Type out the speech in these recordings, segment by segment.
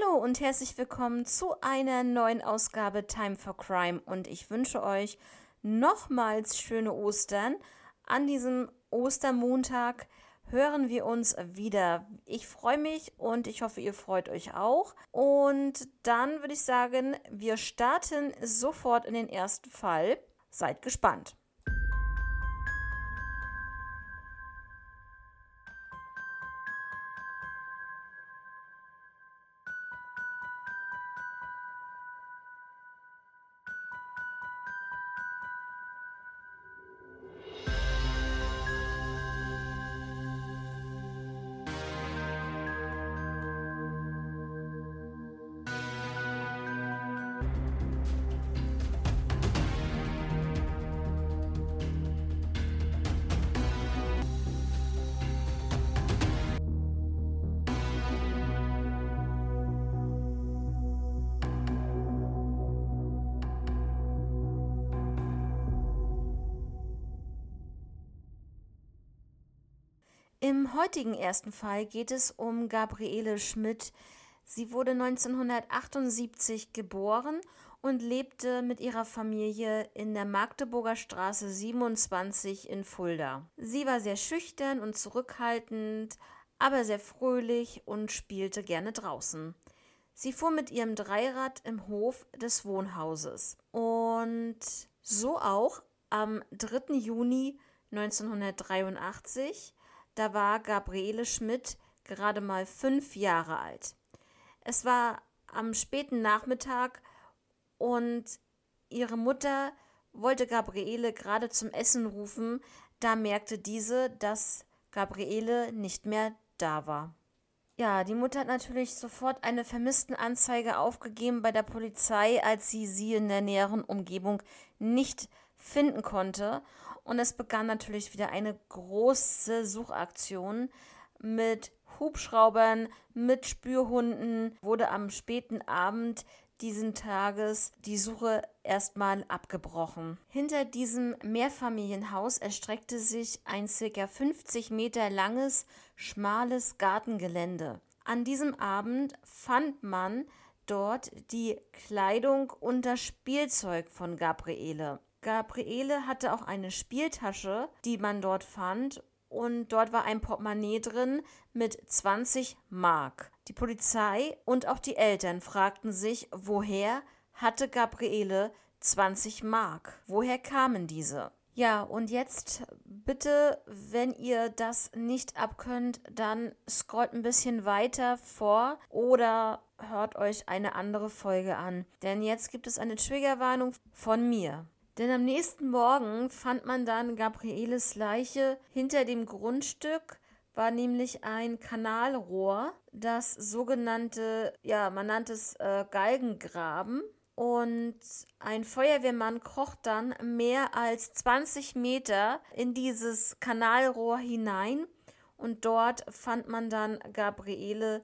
Hallo und herzlich willkommen zu einer neuen Ausgabe Time for Crime und ich wünsche euch nochmals schöne Ostern. An diesem Ostermontag hören wir uns wieder. Ich freue mich und ich hoffe, ihr freut euch auch. Und dann würde ich sagen, wir starten sofort in den ersten Fall. Seid gespannt. Im heutigen ersten Fall geht es um Gabriele Schmidt. Sie wurde 1978 geboren und lebte mit ihrer Familie in der Magdeburger Straße 27 in Fulda. Sie war sehr schüchtern und zurückhaltend, aber sehr fröhlich und spielte gerne draußen. Sie fuhr mit ihrem Dreirad im Hof des Wohnhauses. Und so auch am 3. Juni 1983 da war Gabriele Schmidt gerade mal fünf Jahre alt. Es war am späten Nachmittag und ihre Mutter wollte Gabriele gerade zum Essen rufen, da merkte diese, dass Gabriele nicht mehr da war. Ja, die Mutter hat natürlich sofort eine Vermisstenanzeige aufgegeben bei der Polizei, als sie sie in der näheren Umgebung nicht finden konnte. Und es begann natürlich wieder eine große Suchaktion mit Hubschraubern, mit Spürhunden. Wurde am späten Abend diesen Tages die Suche erstmal abgebrochen. Hinter diesem Mehrfamilienhaus erstreckte sich ein ca. 50 Meter langes, schmales Gartengelände. An diesem Abend fand man dort die Kleidung und das Spielzeug von Gabriele. Gabriele hatte auch eine Spieltasche, die man dort fand, und dort war ein Portemonnaie drin mit 20 Mark. Die Polizei und auch die Eltern fragten sich, woher hatte Gabriele 20 Mark? Woher kamen diese? Ja, und jetzt bitte, wenn ihr das nicht abkönnt, dann scrollt ein bisschen weiter vor oder hört euch eine andere Folge an. Denn jetzt gibt es eine Triggerwarnung von mir. Denn am nächsten Morgen fand man dann Gabrieles Leiche. Hinter dem Grundstück war nämlich ein Kanalrohr, das sogenannte, ja, man nannte es äh, Galgengraben. Und ein Feuerwehrmann kroch dann mehr als 20 Meter in dieses Kanalrohr hinein. Und dort fand man dann Gabriele,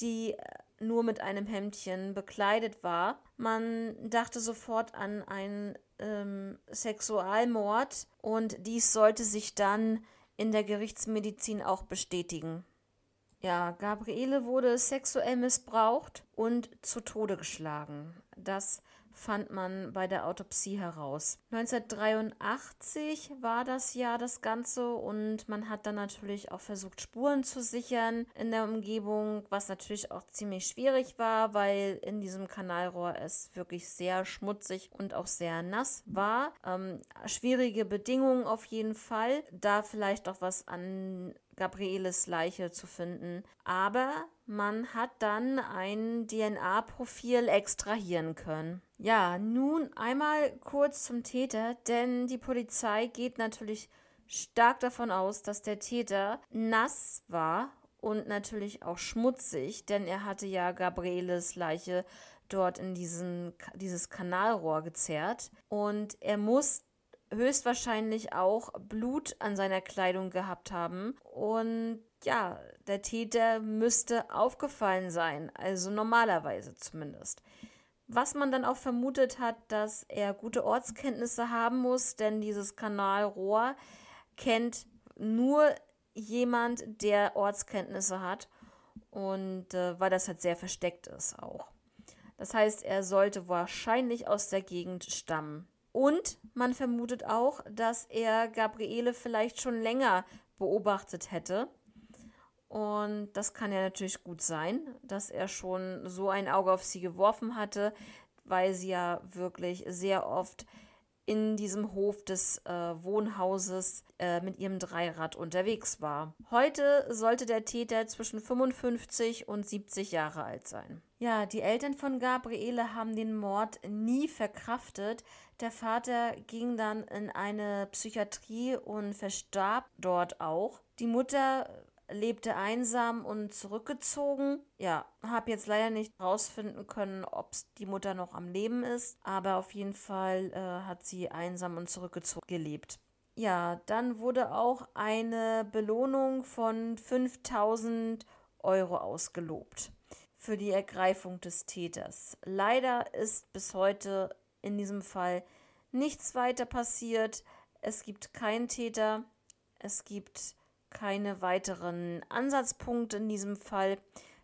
die nur mit einem Hemdchen bekleidet war. Man dachte sofort an einen ähm, Sexualmord und dies sollte sich dann in der Gerichtsmedizin auch bestätigen. Ja, Gabriele wurde sexuell missbraucht und zu Tode geschlagen. Das fand man bei der Autopsie heraus. 1983 war das Jahr das Ganze und man hat dann natürlich auch versucht, Spuren zu sichern in der Umgebung, was natürlich auch ziemlich schwierig war, weil in diesem Kanalrohr es wirklich sehr schmutzig und auch sehr nass war. Ähm, schwierige Bedingungen auf jeden Fall, da vielleicht auch was an Gabrieles Leiche zu finden. Aber man hat dann ein DNA-Profil extrahieren können. Ja, nun einmal kurz zum Täter, denn die Polizei geht natürlich stark davon aus, dass der Täter nass war und natürlich auch schmutzig, denn er hatte ja Gabrieles Leiche dort in diesen, dieses Kanalrohr gezerrt und er muss höchstwahrscheinlich auch Blut an seiner Kleidung gehabt haben. Und ja, der Täter müsste aufgefallen sein, also normalerweise zumindest. Was man dann auch vermutet hat, dass er gute Ortskenntnisse haben muss, denn dieses Kanalrohr kennt nur jemand, der Ortskenntnisse hat. und äh, weil das halt sehr versteckt ist auch. Das heißt, er sollte wahrscheinlich aus der Gegend stammen. Und man vermutet auch, dass er Gabriele vielleicht schon länger beobachtet hätte. Und das kann ja natürlich gut sein, dass er schon so ein Auge auf sie geworfen hatte, weil sie ja wirklich sehr oft in diesem Hof des äh, Wohnhauses äh, mit ihrem Dreirad unterwegs war. Heute sollte der Täter zwischen 55 und 70 Jahre alt sein. Ja, die Eltern von Gabriele haben den Mord nie verkraftet. Der Vater ging dann in eine Psychiatrie und verstarb dort auch. Die Mutter lebte einsam und zurückgezogen. Ja, habe jetzt leider nicht rausfinden können, ob die Mutter noch am Leben ist, aber auf jeden Fall äh, hat sie einsam und zurückgezogen gelebt. Ja, dann wurde auch eine Belohnung von 5000 Euro ausgelobt für die Ergreifung des Täters. Leider ist bis heute in diesem Fall nichts weiter passiert. Es gibt keinen Täter. Es gibt keine weiteren Ansatzpunkte in diesem Fall.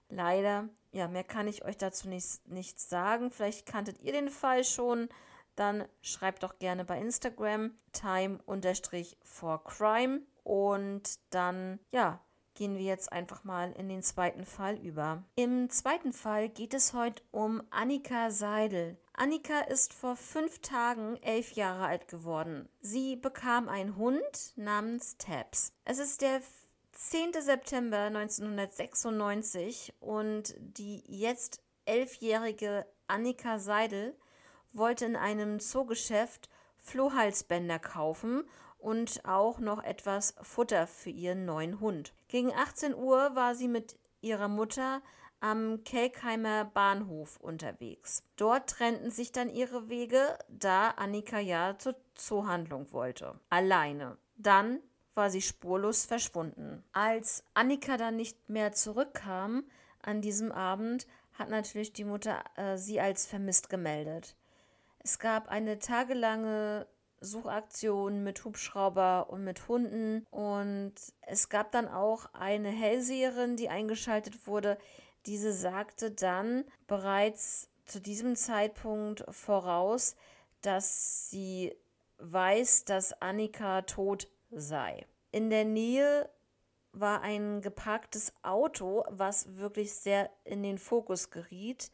Leider, ja, mehr kann ich euch dazu nichts, nichts sagen. Vielleicht kanntet ihr den Fall schon. Dann schreibt doch gerne bei Instagram time-for-crime. Und dann, ja, gehen wir jetzt einfach mal in den zweiten Fall über. Im zweiten Fall geht es heute um Annika Seidel. Annika ist vor fünf Tagen elf Jahre alt geworden. Sie bekam einen Hund namens Tabs. Es ist der 10. September 1996 und die jetzt elfjährige Annika Seidel wollte in einem Zoogeschäft Flohhalsbänder kaufen und auch noch etwas Futter für ihren neuen Hund. Gegen 18 Uhr war sie mit ihrer Mutter am Kelkheimer Bahnhof unterwegs. Dort trennten sich dann ihre Wege, da Annika ja zur Zoohandlung wollte. Alleine. Dann war sie spurlos verschwunden. Als Annika dann nicht mehr zurückkam an diesem Abend, hat natürlich die Mutter äh, sie als vermisst gemeldet. Es gab eine tagelange Suchaktion mit Hubschrauber und mit Hunden und es gab dann auch eine Hellseherin, die eingeschaltet wurde, diese sagte dann bereits zu diesem Zeitpunkt voraus, dass sie weiß, dass Annika tot sei. In der Nähe war ein geparktes Auto, was wirklich sehr in den Fokus geriet,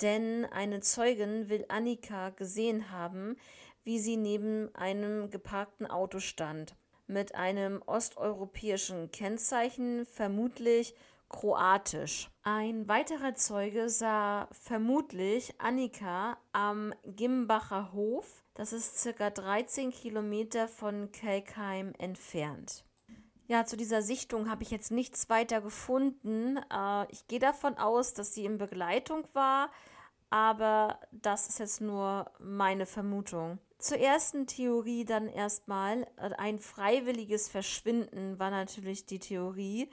denn eine Zeugin will Annika gesehen haben, wie sie neben einem geparkten Auto stand, mit einem osteuropäischen Kennzeichen, vermutlich kroatisch. Ein weiterer Zeuge sah vermutlich Annika am Gimbacher Hof, das ist circa 13 Kilometer von Kelkheim entfernt. Ja, zu dieser Sichtung habe ich jetzt nichts weiter gefunden. Äh, ich gehe davon aus, dass sie in Begleitung war, aber das ist jetzt nur meine Vermutung. Zur ersten Theorie dann erstmal. Ein freiwilliges Verschwinden war natürlich die Theorie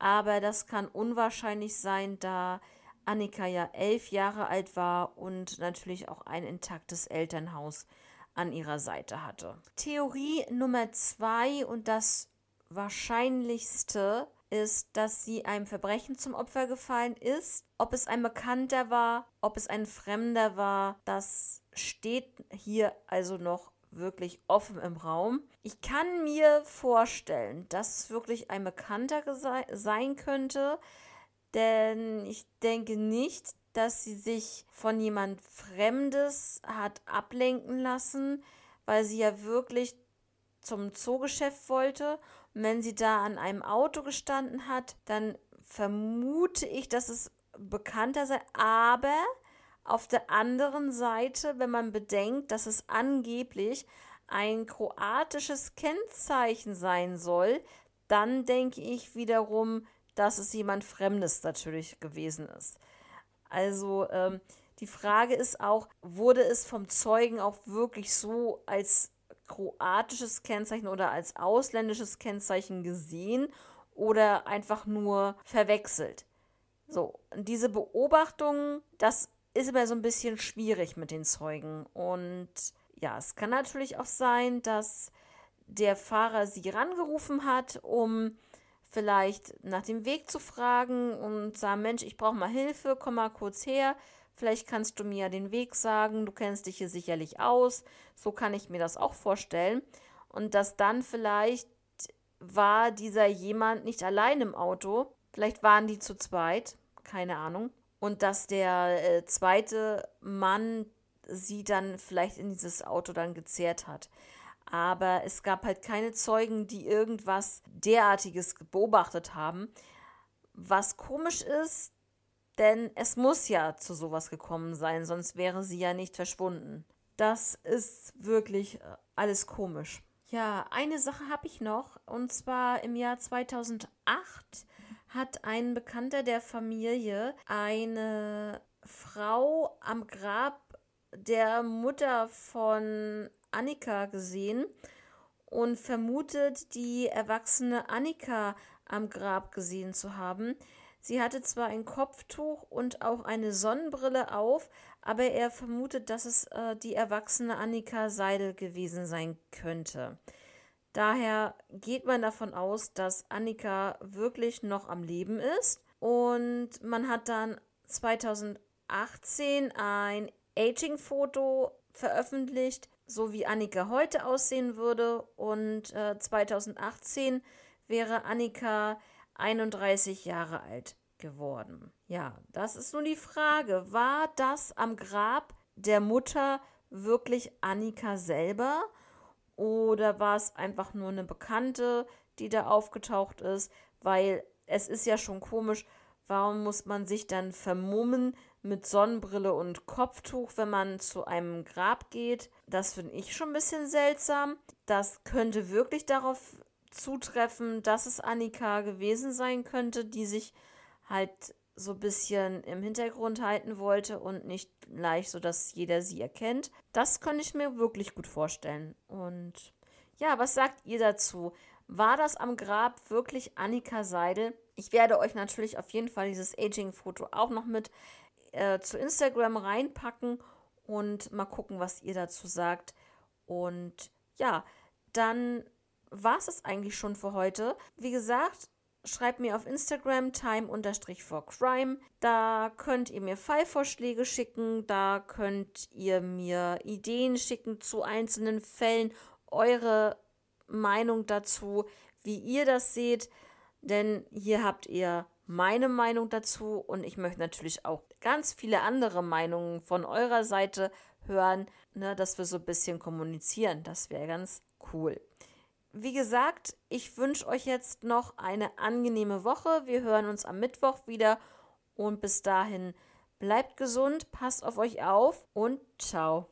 aber das kann unwahrscheinlich sein, da Annika ja elf Jahre alt war und natürlich auch ein intaktes Elternhaus an ihrer Seite hatte. Theorie Nummer zwei und das wahrscheinlichste ist, dass sie einem Verbrechen zum Opfer gefallen ist. Ob es ein Bekannter war, ob es ein Fremder war, das steht hier also noch wirklich offen im Raum. Ich kann mir vorstellen, dass es wirklich ein Bekannter sein könnte, denn ich denke nicht, dass sie sich von jemand Fremdes hat ablenken lassen, weil sie ja wirklich zum Zoogeschäft wollte. Und wenn sie da an einem Auto gestanden hat, dann vermute ich, dass es bekannter sei. Aber auf der anderen Seite, wenn man bedenkt, dass es angeblich ein kroatisches Kennzeichen sein soll, dann denke ich wiederum, dass es jemand Fremdes natürlich gewesen ist. Also ähm, die Frage ist auch, wurde es vom Zeugen auch wirklich so als kroatisches Kennzeichen oder als ausländisches Kennzeichen gesehen oder einfach nur verwechselt? So, diese Beobachtung, das ist immer so ein bisschen schwierig mit den Zeugen. Und ja, es kann natürlich auch sein, dass der Fahrer sie rangerufen hat, um vielleicht nach dem Weg zu fragen und sagen, Mensch, ich brauche mal Hilfe, komm mal kurz her. Vielleicht kannst du mir den Weg sagen, du kennst dich hier sicherlich aus. So kann ich mir das auch vorstellen. Und dass dann vielleicht war dieser jemand nicht allein im Auto. Vielleicht waren die zu zweit, keine Ahnung. Und dass der äh, zweite Mann sie dann vielleicht in dieses Auto dann gezerrt hat. Aber es gab halt keine Zeugen, die irgendwas derartiges beobachtet haben. Was komisch ist, denn es muss ja zu sowas gekommen sein, sonst wäre sie ja nicht verschwunden. Das ist wirklich äh, alles komisch. Ja, eine Sache habe ich noch. Und zwar im Jahr 2008 hat ein Bekannter der Familie eine Frau am Grab der Mutter von Annika gesehen und vermutet, die erwachsene Annika am Grab gesehen zu haben. Sie hatte zwar ein Kopftuch und auch eine Sonnenbrille auf, aber er vermutet, dass es äh, die erwachsene Annika Seidel gewesen sein könnte. Daher geht man davon aus, dass Annika wirklich noch am Leben ist. Und man hat dann 2018 ein Aging-Foto veröffentlicht, so wie Annika heute aussehen würde. Und äh, 2018 wäre Annika 31 Jahre alt geworden. Ja, das ist nun die Frage. War das am Grab der Mutter wirklich Annika selber? Oder war es einfach nur eine Bekannte, die da aufgetaucht ist? Weil es ist ja schon komisch, warum muss man sich dann vermummen mit Sonnenbrille und Kopftuch, wenn man zu einem Grab geht? Das finde ich schon ein bisschen seltsam. Das könnte wirklich darauf zutreffen, dass es Annika gewesen sein könnte, die sich halt so ein bisschen im Hintergrund halten wollte und nicht leicht, sodass jeder sie erkennt. Das könnte ich mir wirklich gut vorstellen. Und ja, was sagt ihr dazu? War das am Grab wirklich Annika Seidel? Ich werde euch natürlich auf jeden Fall dieses Aging-Foto auch noch mit äh, zu Instagram reinpacken und mal gucken, was ihr dazu sagt. Und ja, dann war es es eigentlich schon für heute. Wie gesagt, schreibt mir auf Instagram time-for-crime. Da könnt ihr mir Fallvorschläge schicken, da könnt ihr mir Ideen schicken zu einzelnen Fällen, eure Meinung dazu, wie ihr das seht. Denn hier habt ihr meine Meinung dazu und ich möchte natürlich auch ganz viele andere Meinungen von eurer Seite hören, ne, dass wir so ein bisschen kommunizieren. Das wäre ganz cool. Wie gesagt, ich wünsche euch jetzt noch eine angenehme Woche. Wir hören uns am Mittwoch wieder und bis dahin bleibt gesund, passt auf euch auf und ciao.